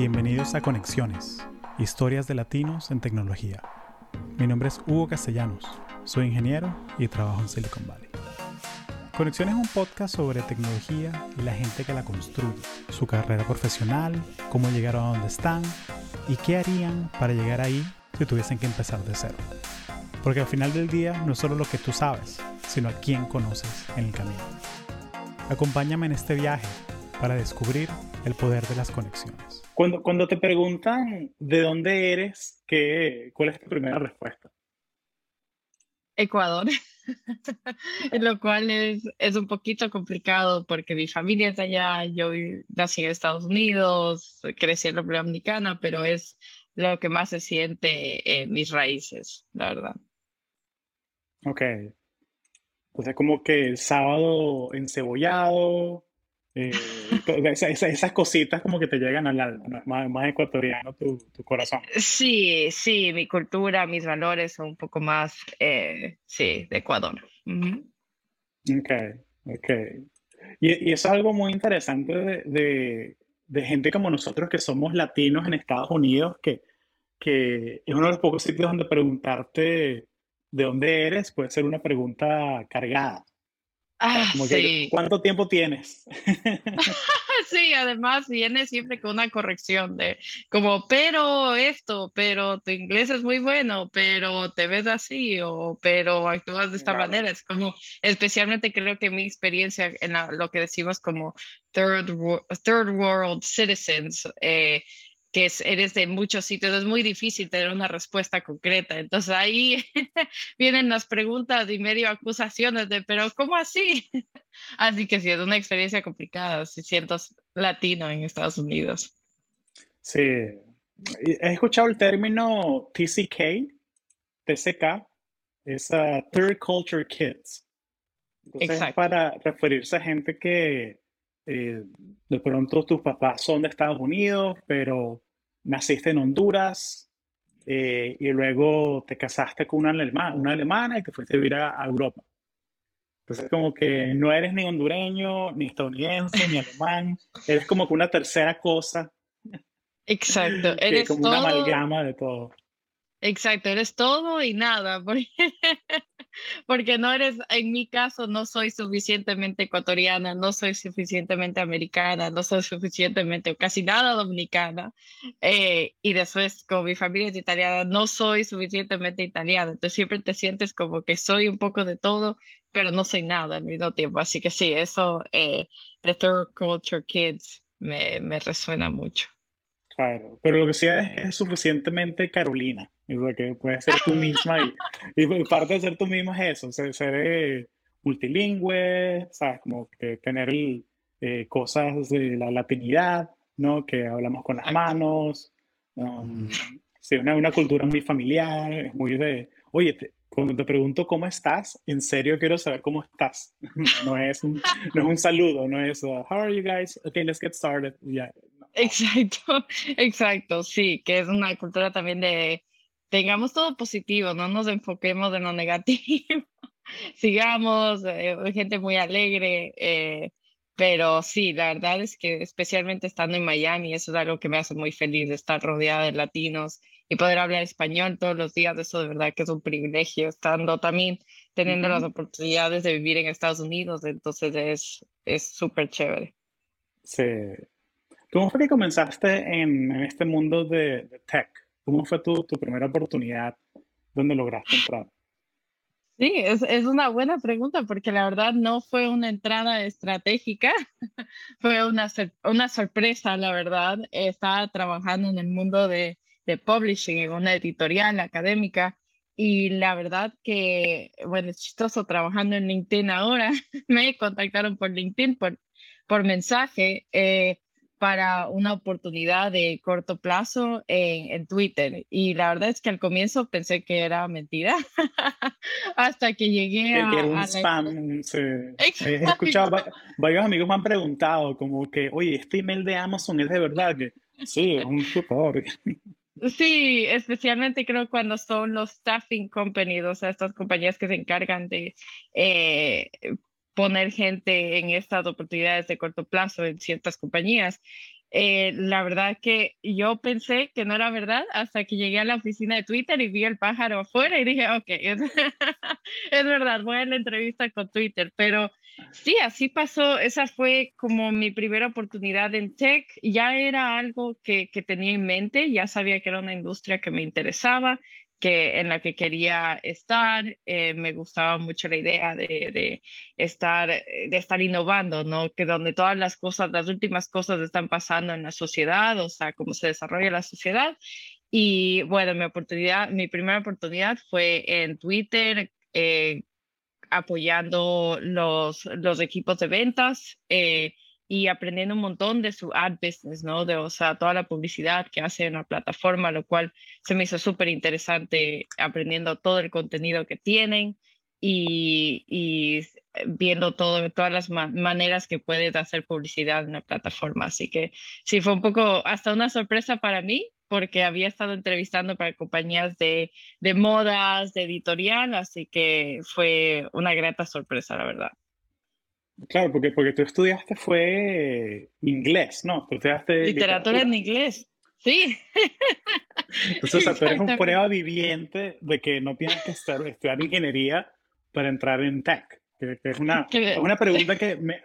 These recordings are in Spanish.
Bienvenidos a Conexiones, historias de latinos en tecnología. Mi nombre es Hugo Castellanos, soy ingeniero y trabajo en Silicon Valley. Conexiones es un podcast sobre tecnología y la gente que la construye, su carrera profesional, cómo llegaron a donde están y qué harían para llegar ahí si tuviesen que empezar de cero. Porque al final del día no es solo lo que tú sabes, sino a quién conoces en el camino. Acompáñame en este viaje para descubrir el poder de las conexiones. Cuando, cuando te preguntan de dónde eres, ¿qué, ¿cuál es tu primera respuesta? Ecuador, lo cual es, es un poquito complicado porque mi familia es allá, yo nací en Estados Unidos, crecí en República Dominicana, pero es lo que más se siente en mis raíces, la verdad. Ok. Entonces, como que el sábado encebollado, eh, esas, cositas como que te llegan al alma, más, más ecuatoriano tu, tu, corazón. Sí, sí, mi cultura, mis valores son un poco más, eh, sí, de Ecuador. Ok, ok. Y, y, es algo muy interesante de, de, de, gente como nosotros que somos latinos en Estados Unidos, que, que es uno de los pocos sitios donde preguntarte de dónde eres puede ser una pregunta cargada. Ah, sí. ¿Cuánto tiempo tienes? sí, además viene siempre con una corrección de como, pero esto, pero tu inglés es muy bueno, pero te ves así o pero actúas de esta manera. Es como, especialmente creo que mi experiencia en lo que decimos como third, third world citizens, eh, que eres de muchos sitios, es muy difícil tener una respuesta concreta. Entonces ahí vienen las preguntas y medio acusaciones de, pero ¿cómo así? así que sí, es una experiencia complicada si sientes latino en Estados Unidos. Sí, he escuchado el término TCK, TCK, es Third Culture Kids. Entonces, para referirse a gente que eh, de pronto tus papás son de Estados Unidos, pero naciste en Honduras eh, y luego te casaste con una alemana, una alemana y te fuiste a vivir a, Europa. Entonces, como que no eres ni hondureño, ni estadounidense, ni alemán, eres como que una tercera cosa. Exacto, eres como una amalgama de todo. Exacto, eres todo y nada, porque, porque no eres, en mi caso, no soy suficientemente ecuatoriana, no soy suficientemente americana, no soy suficientemente, casi nada dominicana, eh, y después, como mi familia es italiana, no soy suficientemente italiana, entonces siempre te sientes como que soy un poco de todo, pero no soy nada al mismo tiempo, así que sí, eso eh, de Third Culture Kids me, me resuena mucho. Claro, pero lo que sí es, es suficientemente Carolina. Es que puedes ser tú misma y, y, parte de ser tú misma es eso, ser, ser multilingüe, ¿sabes? Como que tener eh, cosas de la latinidad, ¿no? Que hablamos con las manos, um, sí, una, una, cultura muy familiar, es muy de, oye, te, cuando te pregunto cómo estás, en serio quiero saber cómo estás. no, es un, no es un saludo, no es, uh, how are you guys? Okay, let's get started. Yeah, Exacto, exacto, sí, que es una cultura también de tengamos todo positivo, no nos enfoquemos en lo negativo, sigamos, eh, gente muy alegre, eh, pero sí, la verdad es que especialmente estando en Miami, eso es algo que me hace muy feliz, estar rodeada de latinos y poder hablar español todos los días, eso de verdad que es un privilegio, estando también teniendo las oportunidades de vivir en Estados Unidos, entonces es súper chévere. Sí, ¿Cómo fue que comenzaste en, este mundo de, tech? ¿Cómo fue tu, tu, primera oportunidad donde lograste entrar? Sí, es, es, una buena pregunta porque la verdad no fue una entrada estratégica, fue una, una sorpresa, la verdad. Estaba trabajando en el mundo de, de publishing, en una editorial académica, y la verdad que, bueno, es chistoso trabajando en LinkedIn ahora. Me contactaron por LinkedIn, por, por mensaje. Eh, para una oportunidad de corto plazo en, en, Twitter. Y la verdad es que al comienzo pensé que era mentira, hasta que llegué a... Era un spam. Sí. He escuchado, varios amigos me han preguntado como que, oye, este email de Amazon es de verdad. Que, sí, es un support. Sí, especialmente creo cuando son los staffing companies, o sea, estas compañías que se encargan de eh, poner gente en estas oportunidades de corto plazo en ciertas compañías. eh, la verdad que yo pensé que no era verdad hasta que llegué a la oficina de Twitter y vi el pájaro afuera y dije, ok, es, verdad, voy a la entrevista con Twitter, pero sí, así pasó, esa fue como mi primera oportunidad en tech, ya era algo que tenía en mente, ya sabía que era una industria que me interesaba que en la que quería estar. Eh, me gustaba mucho la idea de, de, estar, de estar innovando, ¿no? Que donde todas las cosas, las últimas cosas están pasando en la sociedad, o sea, cómo se desarrolla la sociedad. Y bueno, mi oportunidad, mi primera oportunidad fue en Twitter, eh, apoyando los, los equipos de ventas. Eh, y aprendiendo un montón de su ad business, ¿no? De, o sea, toda la publicidad que hace en la plataforma, lo cual se me hizo súper interesante aprendiendo todo el contenido que tienen y, viendo todas las maneras que puedes hacer publicidad en la plataforma. Así que sí, fue un poco hasta una sorpresa para mí, porque había estado entrevistando para compañías de, de modas, de editorial, así que fue una grata sorpresa, la verdad. Claro, porque, porque tú estudiaste fue inglés, ¿no? Tú estudiaste literatura, en inglés. Sí. Entonces, o sea, tú eres un prueba viviente de que no tienes que estudiar ingeniería para entrar en tech. Que, es una, una pregunta que, me,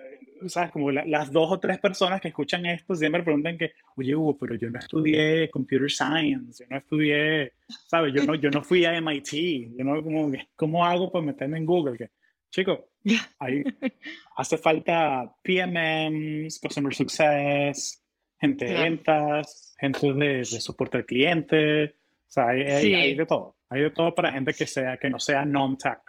¿sabes? Como las dos o tres personas que escuchan esto siempre preguntan que, oye, Hugo, pero yo no estudié computer science, yo no estudié, ¿sabes? Yo no, yo no fui a MIT, yo no, como, ¿cómo hago para meterme en Google? Que, chico, ahí hace falta PMMs, Customer Success, gente de ventas, gente de, soporte al cliente. O sea, hay, de todo. Hay de todo para gente que, sea, que no sea non-tech.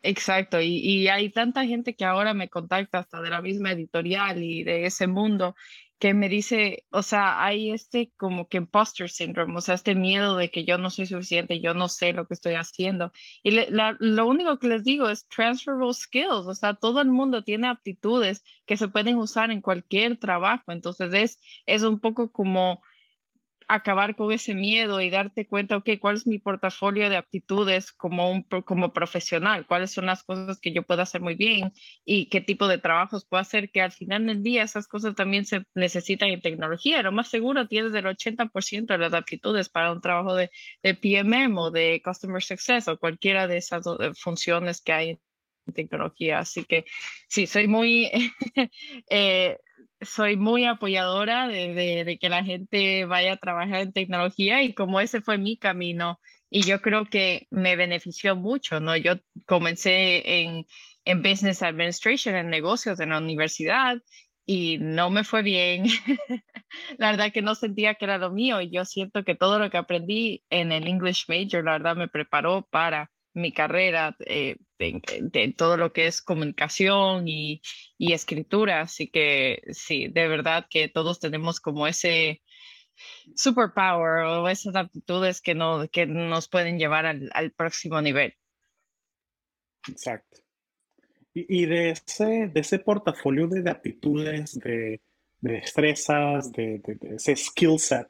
Exacto, y, y, hay tanta gente que ahora me contacta hasta de la misma editorial y de ese mundo que me dice, o sea, hay este como que imposter syndrome, o sea, este miedo de que yo no soy suficiente, yo no sé lo que estoy haciendo. Y lo único que les digo es transferable skills, o sea, todo el mundo tiene aptitudes que se pueden usar en cualquier trabajo, entonces es, es un poco como acabar con ese miedo y darte cuenta, ok, ¿cuál es mi portafolio de aptitudes como, un, como profesional? ¿Cuáles son las cosas que yo puedo hacer muy bien? ¿Y qué tipo de trabajos puedo hacer? Que al final del día esas cosas también se necesitan en tecnología. Lo más seguro tienes el 80% de las aptitudes para un trabajo de, de PMM o de Customer Success o cualquiera de esas funciones que hay en tecnología. Así que sí, soy muy... eh, soy muy apoyadora de, que la gente vaya a trabajar en tecnología y como ese fue mi camino y yo creo que me benefició mucho, ¿no? Yo comencé en, en Business Administration, en negocios en la universidad y no me fue bien. la verdad que no sentía que era lo mío y yo siento que todo lo que aprendí en el English Major, la verdad me preparó para mi carrera eh, de, todo lo que es comunicación y, escritura. Así que sí, de verdad que todos tenemos como ese superpower o esas aptitudes que, no, que nos pueden llevar al, próximo nivel. Exacto. Y, de, ese, de ese portafolio de, aptitudes, de, de destrezas, de, de, ese skill set,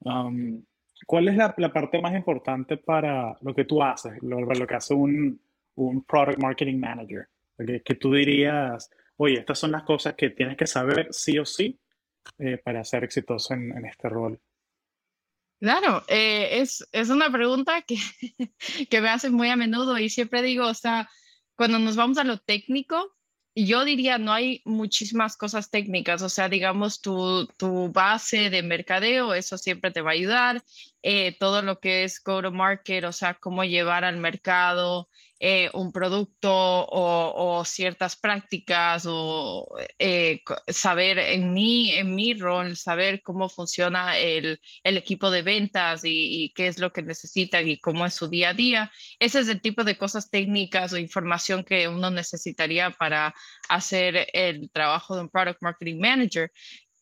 um, ¿Cuál es la, parte más importante para lo que tú haces, lo, lo que hace un, un, Product Marketing Manager? Que, que, tú dirías, oye, estas son las cosas que tienes que saber sí o sí eh, para ser exitoso en, en este rol. Claro, eh, es, es, una pregunta que, que me hacen muy a menudo y siempre digo, o sea, cuando nos vamos a lo técnico, yo diría, no hay muchísimas cosas técnicas, o sea, digamos, tu, tu base de mercadeo, eso siempre te va a ayudar. Eh, todo lo que es go to market, o sea, cómo llevar al mercado eh, un producto o, ciertas prácticas o eh, saber en mi, en mi rol, saber cómo funciona el, el equipo de ventas y, qué es lo que necesitan y cómo es su día a día. Ese es el tipo de cosas técnicas o información que uno necesitaría para hacer el trabajo de un Product Marketing Manager.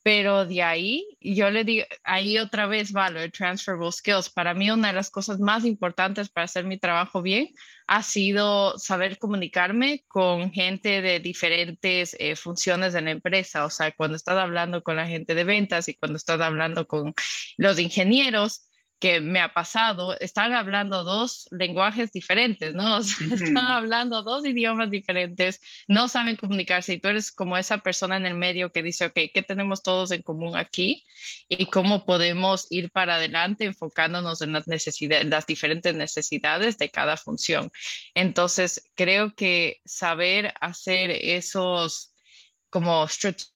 Pero de ahí, yo le digo, ahí otra vez va lo de transferable skills. Para mí, una de las cosas más importantes para hacer mi trabajo bien ha sido saber comunicarme con gente de diferentes eh, funciones de la empresa. O sea, cuando estás hablando con la gente de ventas y cuando estás hablando con los ingenieros, que me ha pasado, están hablando dos lenguajes diferentes, ¿no? están hablando dos idiomas diferentes, no saben comunicarse y tú eres como esa persona en el medio que dice, ok, ¿qué tenemos todos en común aquí? Y cómo podemos ir para adelante enfocándonos en las necesidades, las diferentes necesidades de cada función. Entonces, creo que saber hacer esos como strategic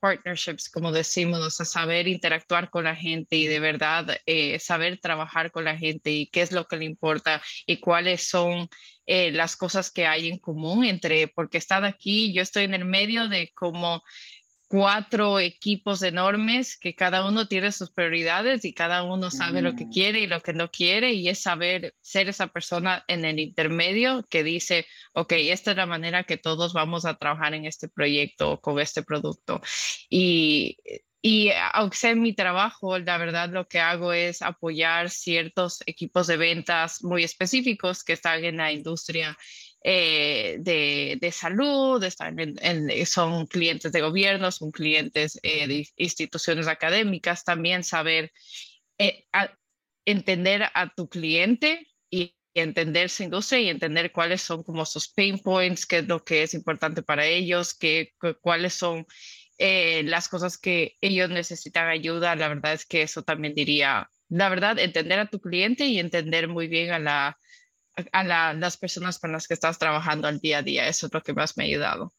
partnerships, como decimos, a saber interactuar con la gente y de verdad eh, saber trabajar con la gente y qué es lo que le importa y cuáles son eh, las cosas que hay en común entre, porque están aquí, yo estoy en el medio de cómo cuatro equipos enormes que cada uno tiene sus prioridades y cada uno sabe lo que mm. quiere y lo que no quiere y es saber ser esa persona en el intermedio que dice, ok, esta es la manera que todos vamos a trabajar en este proyecto o con este producto. Y, y aunque sea mi trabajo, la verdad lo que hago es apoyar ciertos equipos de ventas muy específicos que están en la industria eh, de, de, salud, están en, son clientes de gobierno, son clientes eh, de instituciones académicas, también saber eh, entender a tu cliente y entender su industria y entender cuáles son como sus pain points, qué es lo que es importante para ellos, qué, cuáles son las cosas que ellos necesitan ayuda. La verdad es que eso también diría, la verdad, entender a tu cliente y entender muy bien a la a las personas con las que estás trabajando al día a día. Eso es lo que más me ha ayudado.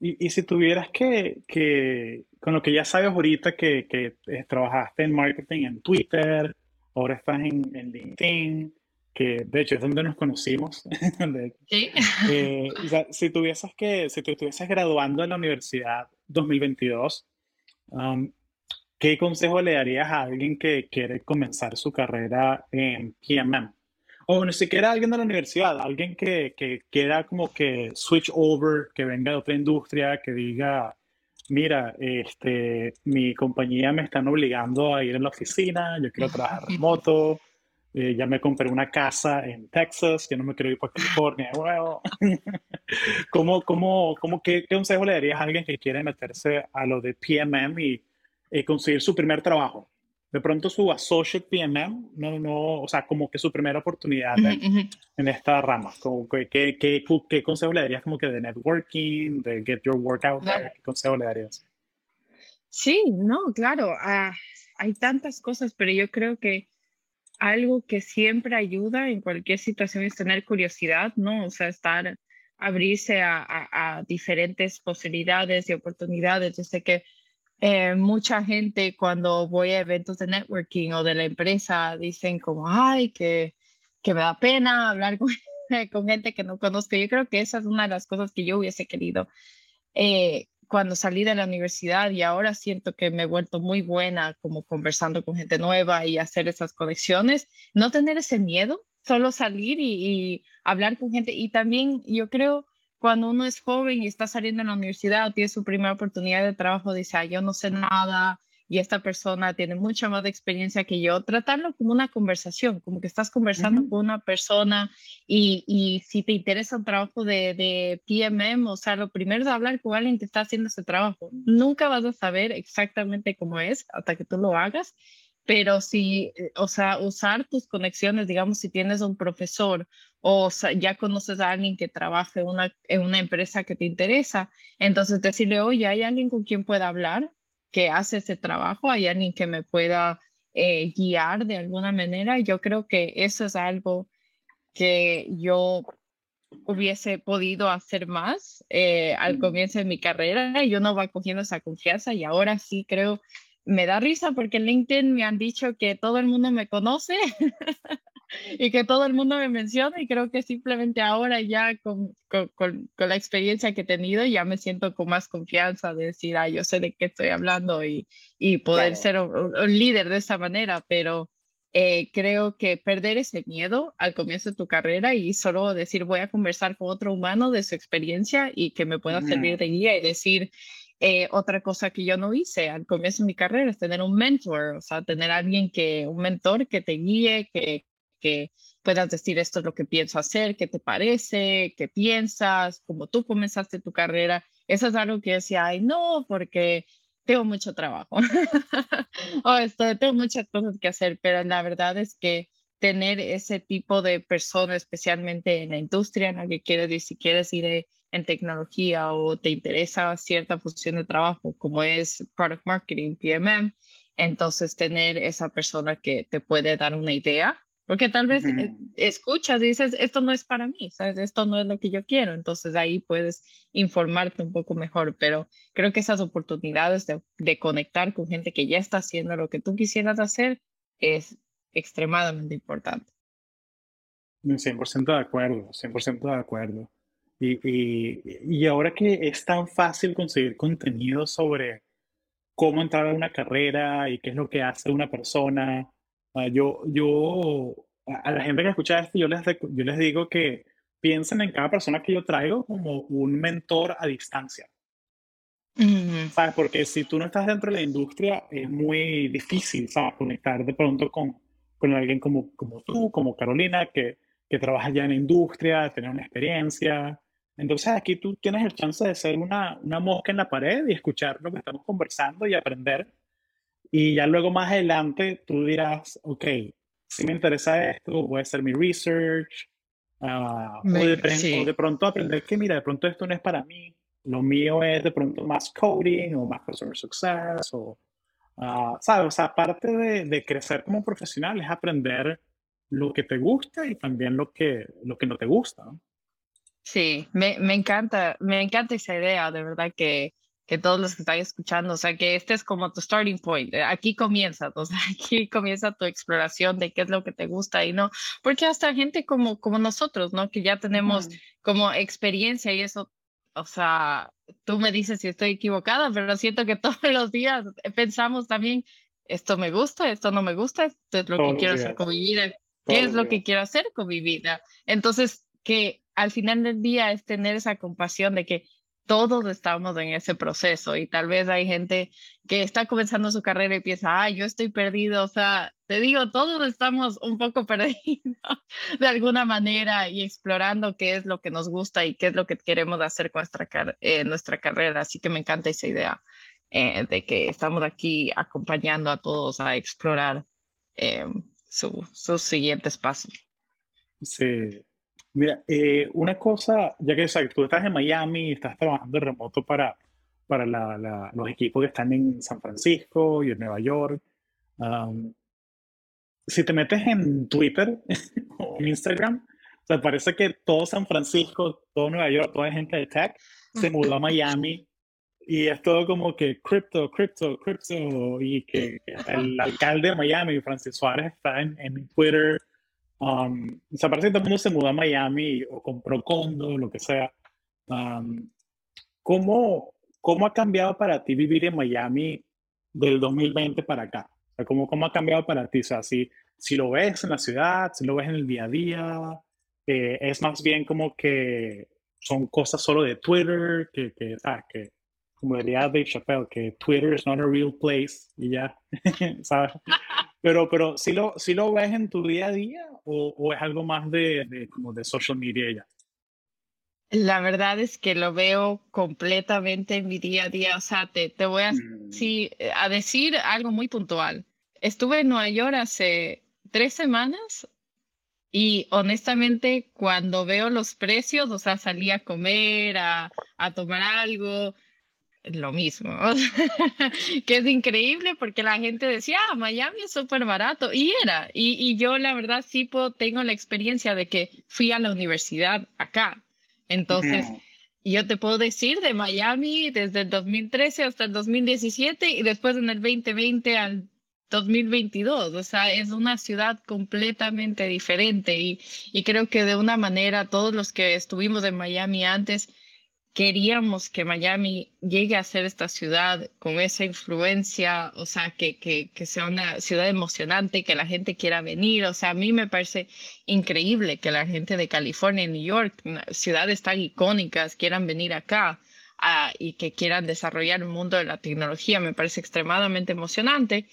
Y, si tuvieras que, que, con lo que ya sabes ahorita, que, que eh, trabajaste en marketing en Twitter, ahora estás en, en, LinkedIn, que de hecho es donde nos conocimos. sí. Eh, si tuvieses que, si te estuvieses graduando en la universidad 2022, um, ¿Qué consejo le darías a alguien que quiere comenzar su carrera en PMM? O ni siquiera a alguien de la universidad, alguien que, que quiera como que switch over, que venga de otra industria, que diga, mira, este, mi compañía me están obligando a ir a la oficina, yo quiero trabajar remoto, eh, ya me compré una casa en Texas, que no me quiero ir para California. ¿Cómo, cómo, cómo, qué, ¿Qué consejo le darías a alguien que quiere meterse a lo de PMM y eh, conseguir su primer trabajo. De pronto su associate PMM, no, no, o sea, como que su primera oportunidad en, esta rama. Como que, ¿qué, qué, qué consejo le darías como que de networking, de get your work out ¿Qué consejo le darías? Sí, no, claro. Ah, hay tantas cosas, pero yo creo que algo que siempre ayuda en cualquier situación es tener curiosidad, ¿no? O sea, estar, abrirse a, a, a diferentes posibilidades y oportunidades. Yo sé que eh, mucha gente cuando voy a eventos de networking o de la empresa dicen como, ay, que, que me da pena hablar con, con, gente que no conozco. Yo creo que esa es una de las cosas que yo hubiese querido eh, cuando salí de la universidad y ahora siento que me he vuelto muy buena como conversando con gente nueva y hacer esas conexiones. No tener ese miedo, solo salir y, y hablar con gente. Y también yo creo cuando uno es joven y está saliendo de la universidad o tiene su primera oportunidad de trabajo, dice, ah, yo no sé nada y esta persona tiene mucha más experiencia que yo, tratarlo como una conversación, como que estás conversando con una persona y, y, si te interesa un trabajo de, de PMM, o sea, lo primero es hablar con alguien que está haciendo ese trabajo. Nunca vas a saber exactamente cómo es hasta que tú lo hagas pero si, eh, o sea, usar tus conexiones, digamos, si tienes un profesor o ya conoces a alguien que trabaja en una, en una empresa que te interesa, entonces decirle, oye, ¿hay alguien con quien pueda hablar que hace ese trabajo? ¿Hay alguien que me pueda eh, guiar de alguna manera? Yo creo que eso es algo que yo hubiese podido hacer más eh, al comienzo de mi carrera. Yo no va cogiendo esa confianza y ahora sí creo me da risa porque en LinkedIn me han dicho que todo el mundo me conoce y que todo el mundo me menciona y creo que simplemente ahora ya con, con, con, la experiencia que he tenido ya me siento con más confianza de decir, ah, yo sé de qué estoy hablando y, y poder ser un, líder de esa manera, pero eh, creo que perder ese miedo al comienzo de tu carrera y solo decir voy a conversar con otro humano de su experiencia y que me pueda servir de guía y decir, eh, otra cosa que yo no hice al comienzo de mi carrera es tener un mentor, o sea, tener alguien que, un mentor que te guíe, que, que puedas decir esto es lo que pienso hacer, qué te parece, qué piensas, como tú comenzaste tu carrera. Eso es algo que decía, ay, no, porque tengo mucho trabajo, o esto, tengo muchas cosas que hacer, pero la verdad es que tener ese tipo de persona, especialmente en la industria en la que quieres ir, si quieres ir en tecnología o te interesa cierta función de trabajo, como es Product Marketing, PMM, entonces tener esa persona que te puede dar una idea, porque tal vez eh, escuchas y dices, esto no es para mí, ¿sabes? esto no es lo que yo quiero, entonces ahí puedes informarte un poco mejor, pero creo que esas oportunidades de, de conectar con gente que ya está haciendo lo que tú quisieras hacer es extremadamente importante. 100% de acuerdo, 100% de acuerdo. Y, y, y, ahora que es tan fácil conseguir contenido sobre cómo entrar a una carrera y qué es lo que hace una persona, ah, yo, yo a la gente que escucha esto, yo les, yo les digo que piensen en cada persona que yo traigo como un mentor a distancia. ¿Sabes? Porque si tú no estás dentro de la industria, es muy difícil, ¿sabes? Conectar de pronto con, con alguien como, como tú, como Carolina, que, que trabaja ya en la industria, tener una experiencia. Entonces aquí tú tienes el chance de ser una, una mosca en la pared y escuchar lo que estamos conversando y aprender. Y ya luego más adelante tú dirás, ok, si me interesa esto, voy a hacer mi research. Uh, o, de, de, pronto aprender que, mira, de pronto esto no es para mí. Lo mío es de pronto más coding o más customer success o Ah, ¿Sabes? O sea, aparte de, de, crecer como profesional, es aprender lo que te gusta y también lo que, lo que no te gusta. Sí, me, me, encanta, me encanta esa idea, de verdad que, que todos los que están escuchando, o sea, que este es como tu starting point, eh, aquí comienza, o sea, aquí comienza tu exploración de qué es lo que te gusta y no, porque hasta gente como, como nosotros, ¿no? Que ya tenemos como experiencia y eso o sea, tú me dices si estoy equivocada, pero siento que todos los días pensamos también, esto me gusta, esto no me gusta, esto es lo que quiero hacer con mi vida, qué es lo que quiero hacer con mi vida. Entonces, que al final del día es tener esa compasión de que todos estamos en ese proceso y tal vez hay gente que está comenzando su carrera y piensa, ah, yo estoy perdido, o sea, te digo, todos estamos un poco perdidos de alguna manera y explorando qué es lo que nos gusta y qué es lo que queremos hacer con nuestra, eh, nuestra carrera, así que me encanta esa idea eh, de que estamos aquí acompañando a todos a explorar eh, sus siguientes pasos. Sí, Mira, eh, una cosa, ya que tú estás en Miami y estás trabajando remoto para, para la, los equipos que están en San Francisco y en Nueva York. si te metes en Twitter o en Instagram, te parece que todo San Francisco, todo Nueva York, toda gente de tech se mudó a Miami y es todo como que cripto, cripto, cripto y que el alcalde de Miami, Francis Suárez, está en, en Twitter Um, o sea, parece que todo el mundo se mudó a Miami o compró condo, lo que sea. Um, ¿cómo, ¿Cómo ha cambiado para ti vivir en Miami del 2020 para acá? O sea, ¿cómo, ¿Cómo ha cambiado para ti? O sea, si, si lo ves en la ciudad, si lo ves en el día a día, eh, es más bien como que son cosas solo de Twitter, que, que, ah, que como diría Dave Chappelle, que Twitter is not a real place y ya, ¿sabes? Pero, pero ¿sí lo, si lo ves en tu día a día o, o es algo más de, de, como de social media ya? La verdad es que lo veo completamente en mi día a día. O sea, te, te voy a, mm. sí, a decir algo muy puntual. Estuve en Nueva York hace tres semanas y honestamente cuando veo los precios, o sea, salí a comer, a, a tomar algo, lo mismo, que es increíble porque la gente decía, ah, Miami es súper barato, y era, y, y, yo la verdad sí puedo, tengo la experiencia de que fui a la universidad acá, entonces yo te puedo decir de Miami desde el 2013 hasta el 2017 y después en el 2020 al 2022, o sea, es una ciudad completamente diferente y, y creo que de una manera todos los que estuvimos en Miami antes, queríamos que Miami llegue a ser esta ciudad con esa influencia, o sea, que, que, que, sea una ciudad emocionante, que la gente quiera venir. O sea, a mí me parece increíble que la gente de California New York, ciudades tan icónicas, quieran venir acá ah, y que quieran desarrollar un mundo de la tecnología. Me parece extremadamente emocionante.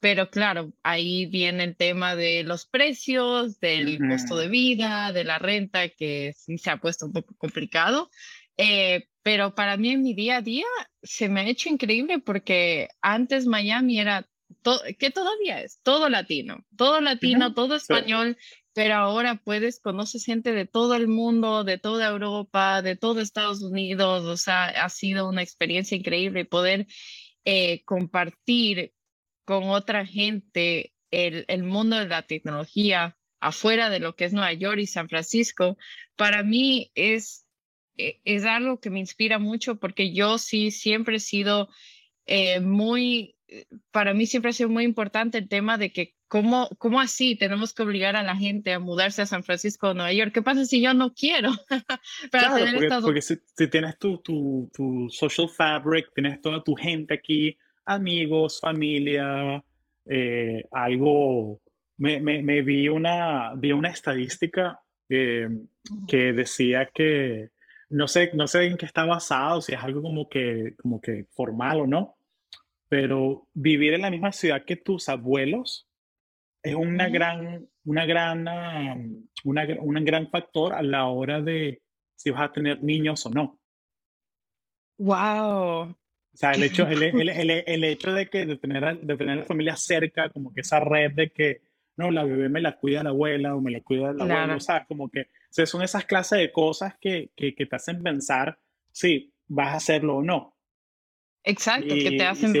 Pero claro, ahí viene el tema de los precios, del costo de vida, de la renta, que sí se ha puesto un poco complicado Eh, pero para mí en mi día a día se me ha hecho increíble porque antes Miami era, que todavía es, todo latino, todo latino, todo español, pero ahora puedes, conocer gente de todo el mundo, de toda Europa, de todo Estados Unidos, o sea, ha sido una experiencia increíble poder eh, compartir con otra gente el, el mundo de la tecnología afuera de lo que es Nueva York y San Francisco, para mí es, es algo que me inspira mucho porque yo sí siempre he sido eh, muy, para mí siempre ha sido muy importante el tema de que ¿Cómo, ¿Cómo así tenemos que obligar a la gente a mudarse a San Francisco o Nueva York? ¿Qué pasa si yo no quiero? claro, porque, si, tienes tu, tu, tu, social fabric, tienes toda tu gente aquí, amigos, familia, eh, algo... Me, me, me, vi, una, vi una estadística eh, que decía que, no sé, no sé en qué está basado, si es algo como que, como que formal o no, pero vivir en la misma ciudad que tus abuelos es una gran, una gran, una, un gran factor a la hora de si vas a tener niños o no. Wow. O sea, el hecho, el, el, el, hecho de que de tener, de tener la familia cerca, como que esa red de que, no, la bebé me la cuida la abuela o me la cuida la abuela, o sea, como que o son esas clases de cosas que, que, que, te hacen pensar si vas a hacerlo o no. Exacto, que te hacen...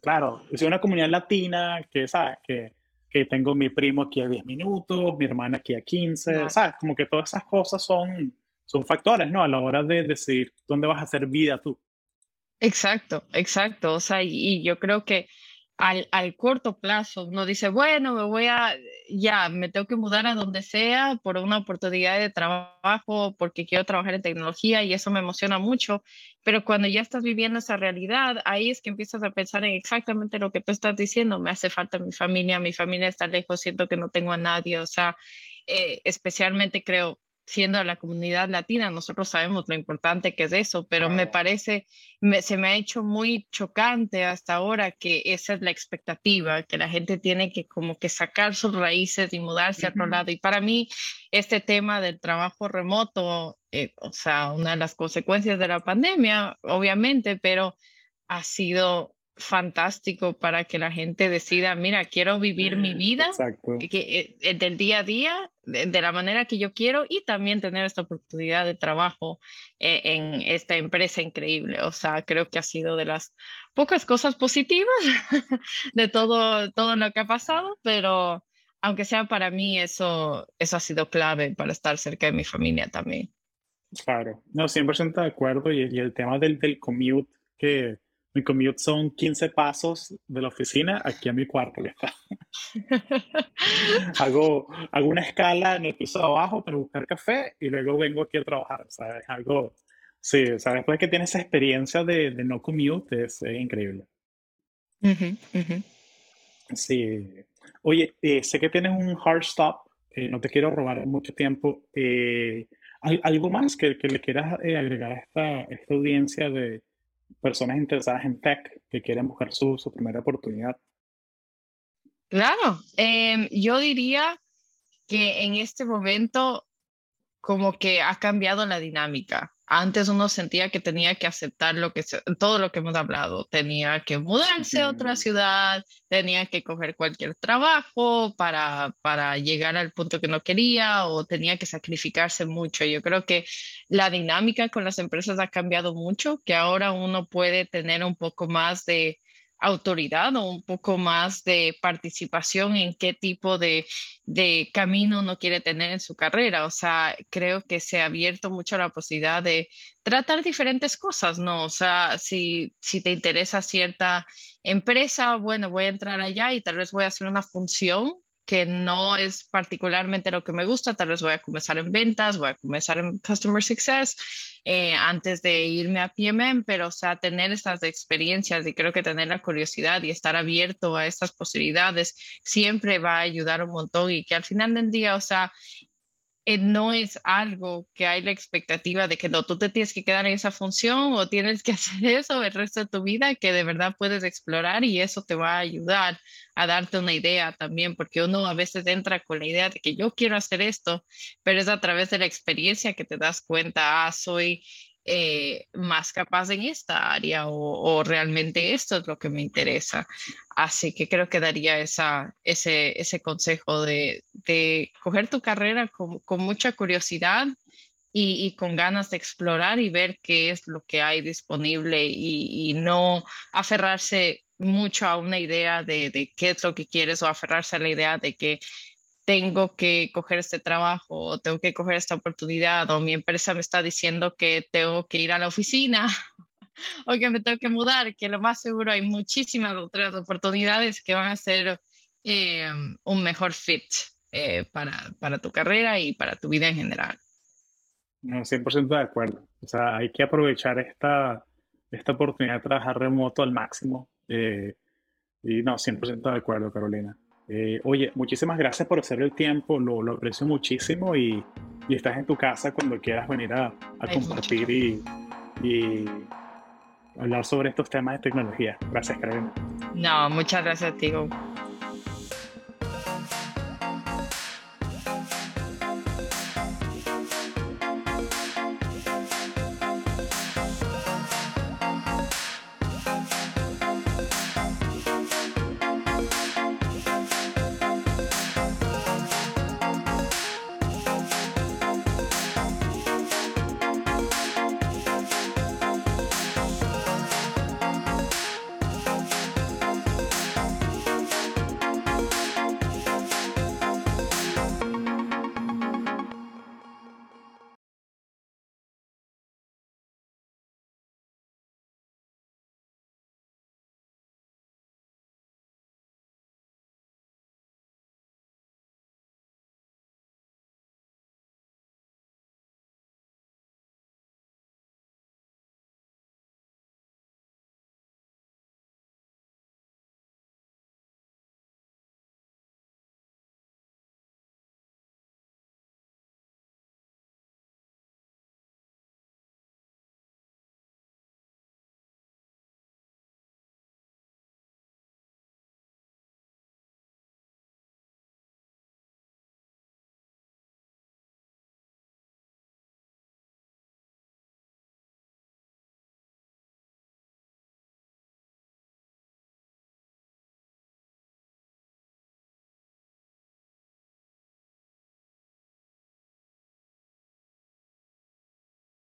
claro, es una comunidad latina que, ¿sabes? Que, que tengo mi primo aquí a 10 minutos, mi hermana aquí a 15, ¿sabes? Como que todas esas cosas son, son factores, ¿no? A la hora de decidir dónde vas a hacer vida tú. Exacto, exacto. O sea, y yo creo que al, al, corto plazo uno dice, bueno, me voy a, ya, me tengo que mudar a donde sea por una oportunidad de trabajo, porque quiero trabajar en tecnología y eso me emociona mucho, pero cuando ya estás viviendo esa realidad, ahí es que empiezas a pensar en exactamente lo que tú estás diciendo, me hace falta mi familia, mi familia está lejos, siento que no tengo a nadie, o sea, eh, especialmente creo siendo la comunidad latina, nosotros sabemos lo importante que es eso, pero me parece, se me ha hecho muy chocante hasta ahora que esa es la expectativa, que la gente tiene que como que sacar sus raíces y mudarse a otro lado. Y para mí, este tema del trabajo remoto, eh, o sea, una de las consecuencias de la pandemia, obviamente, pero ha sido fantástico para que la gente decida, mira, quiero vivir mi vida que, eh, del día a día de, la manera que yo quiero y también tener esta oportunidad de trabajo eh, en esta empresa increíble. O sea, creo que ha sido de las pocas cosas positivas de todo, todo lo que ha pasado, pero aunque sea para mí, eso, eso ha sido clave para estar cerca de mi familia también. Claro, no, 100% de acuerdo. Y, y el tema del, del commute, que mi commute son 15 pasos de la oficina aquí a mi cuarto. hago, hago una escala en el piso de abajo para buscar café y luego vengo aquí a trabajar. ¿sabes? Algo, sí, o sea, después que tienes esa experiencia de, de no commute, es, increíble. Sí. Oye, eh, sé que tienes un hard stop, eh, no te quiero robar mucho tiempo. Eh, ¿Algo más que, que le quieras agregar a esta, esta audiencia de, personas interesadas en tech que quieren buscar su, su primera oportunidad? Claro, em, yo diría que en este momento como que ha cambiado la dinámica. Antes uno sentía que tenía que aceptar lo que todo lo que hemos hablado, tenía que mudarse a otra ciudad, tenía que coger cualquier trabajo para, para llegar al punto que no quería o tenía que sacrificarse mucho. Yo creo que la dinámica con las empresas ha cambiado mucho, que ahora uno puede tener un poco más de autoridad o un poco más de participación en qué tipo de, de, camino uno quiere tener en su carrera. O sea, creo que se ha abierto mucho la posibilidad de tratar diferentes cosas, ¿no? O sea, si, si te interesa cierta empresa, bueno, voy a entrar allá y tal vez voy a hacer una función que no es particularmente lo que me gusta, tal vez voy a comenzar en ventas, voy a comenzar en Customer Success eh, antes de irme a PMM, pero o sea, tener estas experiencias y creo que tener la curiosidad y estar abierto a estas posibilidades siempre va a ayudar un montón y que al final del día, o sea, no es algo que hay la expectativa de que no, tú te tienes que quedar en esa función o tienes que hacer eso el resto de tu vida, que de verdad puedes explorar y eso te va a ayudar a darte una idea también, porque uno a veces entra con la idea de que yo quiero hacer esto, pero es a través de la experiencia que te das cuenta, ah, soy eh, más capaz en esta área o, realmente esto es lo que me interesa. Así que creo que daría ese, ese consejo de, coger tu carrera con, mucha curiosidad y, con ganas de explorar y ver qué es lo que hay disponible y, y no aferrarse mucho a una idea de, de, qué es lo que quieres o aferrarse a la idea de que tengo que coger este trabajo o tengo que coger esta oportunidad o mi empresa me está diciendo que tengo que ir a la oficina o que me tengo que mudar, que lo más seguro hay muchísimas otras oportunidades que van a ser eh, un mejor fit eh, para, para tu carrera y para tu vida en general. No, 100% de acuerdo. O sea, hay que aprovechar esta, esta oportunidad de trabajar remoto al máximo. Eh, y no, 100% de acuerdo, Carolina. Eh, oye, muchísimas gracias por hacer el tiempo, lo, lo aprecio muchísimo y, y, estás en tu casa cuando quieras venir a, a compartir y, y, hablar sobre estos temas de tecnología. Gracias, Carolina. No, muchas gracias a ti.